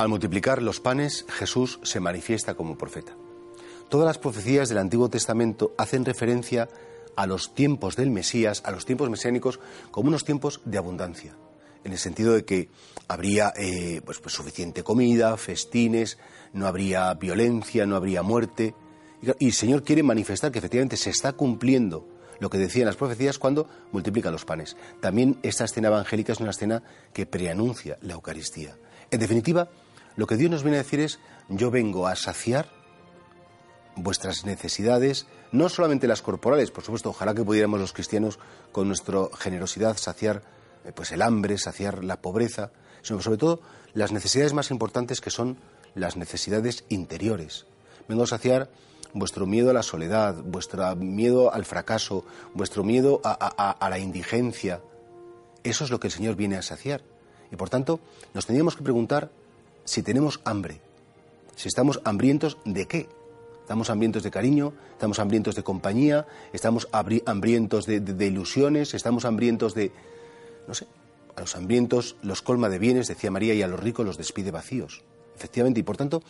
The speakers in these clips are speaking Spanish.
Al multiplicar los panes, Jesús se manifiesta como profeta. Todas las profecías del Antiguo Testamento hacen referencia a los tiempos del Mesías, a los tiempos mesiánicos, como unos tiempos de abundancia, en el sentido de que habría eh, pues, pues, suficiente comida, festines, no habría violencia, no habría muerte. Y el Señor quiere manifestar que efectivamente se está cumpliendo lo que decían las profecías cuando multiplica los panes. También esta escena evangélica es una escena que preanuncia la Eucaristía. En definitiva, lo que Dios nos viene a decir es, yo vengo a saciar vuestras necesidades, no solamente las corporales, por supuesto, ojalá que pudiéramos los cristianos con nuestra generosidad saciar eh, pues el hambre, saciar la pobreza, sino sobre todo las necesidades más importantes que son las necesidades interiores. Vengo a saciar vuestro miedo a la soledad, vuestro miedo al fracaso, vuestro miedo a, a la indigencia. Eso es lo que el Señor viene a saciar. Y por tanto, nos tendríamos que preguntar si tenemos hambre, si estamos hambrientos de qué. Estamos hambrientos de cariño, estamos hambrientos de compañía, estamos hambrientos de, ilusiones, estamos hambrientos de... No sé, a los hambrientos los colma de bienes, decía María, y a los ricos los despide vacíos. Efectivamente, y por tanto,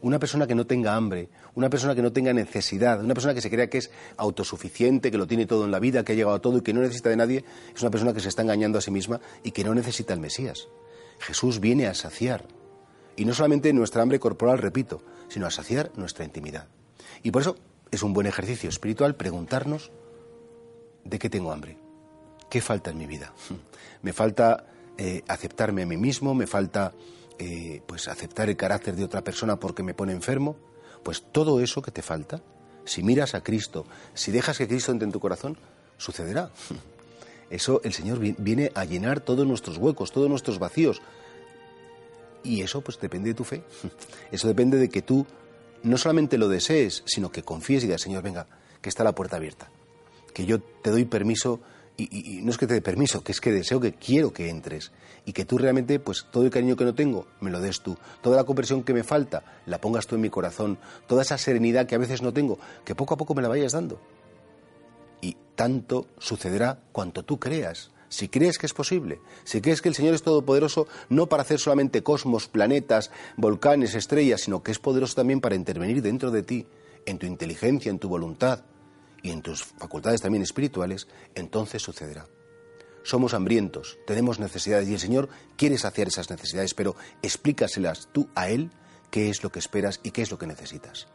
una persona que no tenga hambre, una persona que no tenga necesidad, una persona que se crea que es autosuficiente, que lo tiene todo en la vida, que ha llegado a todo y que no necesita de nadie, es una persona que se está engañando a sí misma y que no necesita al Mesías. Jesús viene a saciar, y no solamente nuestra hambre corporal, repito, sino a saciar nuestra intimidad. Y por eso es un buen ejercicio espiritual preguntarnos de qué tengo hambre, qué falta en mi vida. Me falta eh, aceptarme a mí mismo, me falta eh, pues aceptar el carácter de otra persona porque me pone enfermo. Pues todo eso que te falta, si miras a Cristo, si dejas que Cristo entre en tu corazón, sucederá. Eso el Señor viene a llenar todos nuestros huecos, todos nuestros vacíos, y eso pues depende de tu fe. Eso depende de que tú no solamente lo desees, sino que confíes y digas, Señor, venga, que está la puerta abierta. Que yo te doy permiso, y, no es que te dé permiso, que es que deseo que quiero que entres. Y que tú realmente, pues todo el cariño que no tengo, me lo des tú. Toda la compresión que me falta, la pongas tú en mi corazón. Toda esa serenidad que a veces no tengo, que poco a poco me la vayas dando. Y tanto sucederá cuanto tú creas si crees que es posible, si crees que el Señor es todopoderoso no para hacer solamente cosmos, planetas, volcanes, estrellas, sino que es poderoso también para intervenir dentro de ti, en tu inteligencia, en tu voluntad y en tus facultades también espirituales, entonces sucederá. Somos hambrientos, tenemos necesidades y el Señor quiere saciar esas necesidades, pero explícaselas tú a Él qué es lo que esperas y qué es lo que necesitas.